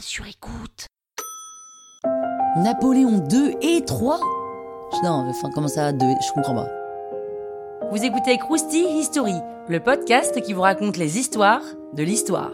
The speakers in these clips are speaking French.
sur écoute. Napoléon 2 et 3 Non, enfin, comment ça, 2 Je comprends pas. Vous écoutez Krusty History, le podcast qui vous raconte les histoires de l'histoire.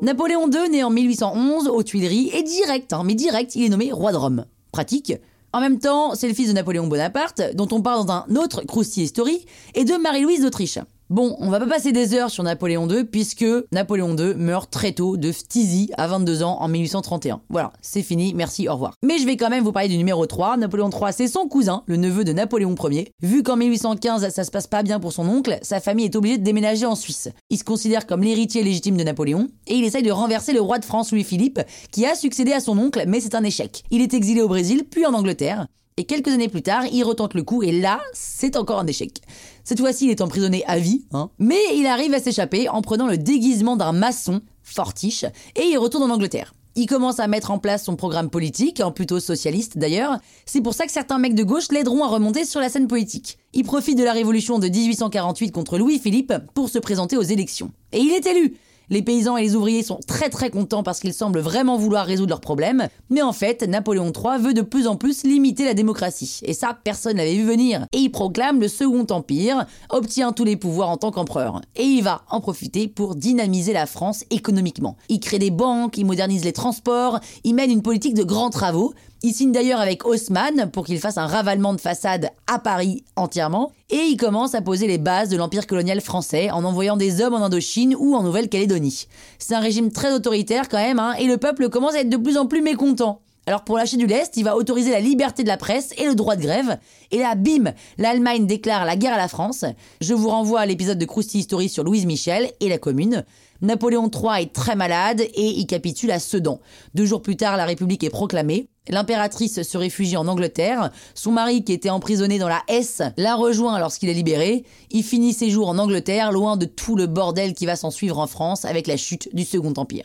Napoléon II, né en 1811 aux Tuileries, est direct, hein, mais direct, il est nommé roi de Rome. Pratique. En même temps, c'est le fils de Napoléon Bonaparte, dont on parle dans un autre Krusty History, et de Marie-Louise d'Autriche. Bon, on va pas passer des heures sur Napoléon II puisque Napoléon II meurt très tôt de phtisie à 22 ans en 1831. Voilà, c'est fini, merci, au revoir. Mais je vais quand même vous parler du numéro 3. Napoléon III, c'est son cousin, le neveu de Napoléon Ier. Vu qu'en 1815, ça se passe pas bien pour son oncle, sa famille est obligée de déménager en Suisse. Il se considère comme l'héritier légitime de Napoléon et il essaye de renverser le roi de France Louis-Philippe qui a succédé à son oncle, mais c'est un échec. Il est exilé au Brésil, puis en Angleterre. Et quelques années plus tard, il retente le coup et là, c'est encore un échec. Cette fois-ci, il est emprisonné à vie, hein, mais il arrive à s'échapper en prenant le déguisement d'un maçon, fortiche, et il retourne en Angleterre. Il commence à mettre en place son programme politique, en plutôt socialiste d'ailleurs. C'est pour ça que certains mecs de gauche l'aideront à remonter sur la scène politique. Il profite de la révolution de 1848 contre Louis-Philippe pour se présenter aux élections. Et il est élu les paysans et les ouvriers sont très très contents parce qu'ils semblent vraiment vouloir résoudre leurs problèmes, mais en fait, Napoléon III veut de plus en plus limiter la démocratie, et ça, personne n'avait vu venir. Et il proclame le Second Empire, obtient tous les pouvoirs en tant qu'empereur, et il va en profiter pour dynamiser la France économiquement. Il crée des banques, il modernise les transports, il mène une politique de grands travaux, il signe d'ailleurs avec Haussmann pour qu'il fasse un ravalement de façade à Paris entièrement. Et il commence à poser les bases de l'empire colonial français en envoyant des hommes en Indochine ou en Nouvelle-Calédonie. C'est un régime très autoritaire quand même, hein, et le peuple commence à être de plus en plus mécontent. Alors pour lâcher du lest, il va autoriser la liberté de la presse et le droit de grève. Et là, bim, l'Allemagne déclare la guerre à la France. Je vous renvoie à l'épisode de Krusty History sur Louise Michel et la Commune. Napoléon III est très malade et il capitule à Sedan. Deux jours plus tard, la République est proclamée. L'impératrice se réfugie en Angleterre. Son mari, qui était emprisonné dans la Hesse, la rejoint lorsqu'il est libéré. Il finit ses jours en Angleterre, loin de tout le bordel qui va s'en suivre en France avec la chute du Second Empire.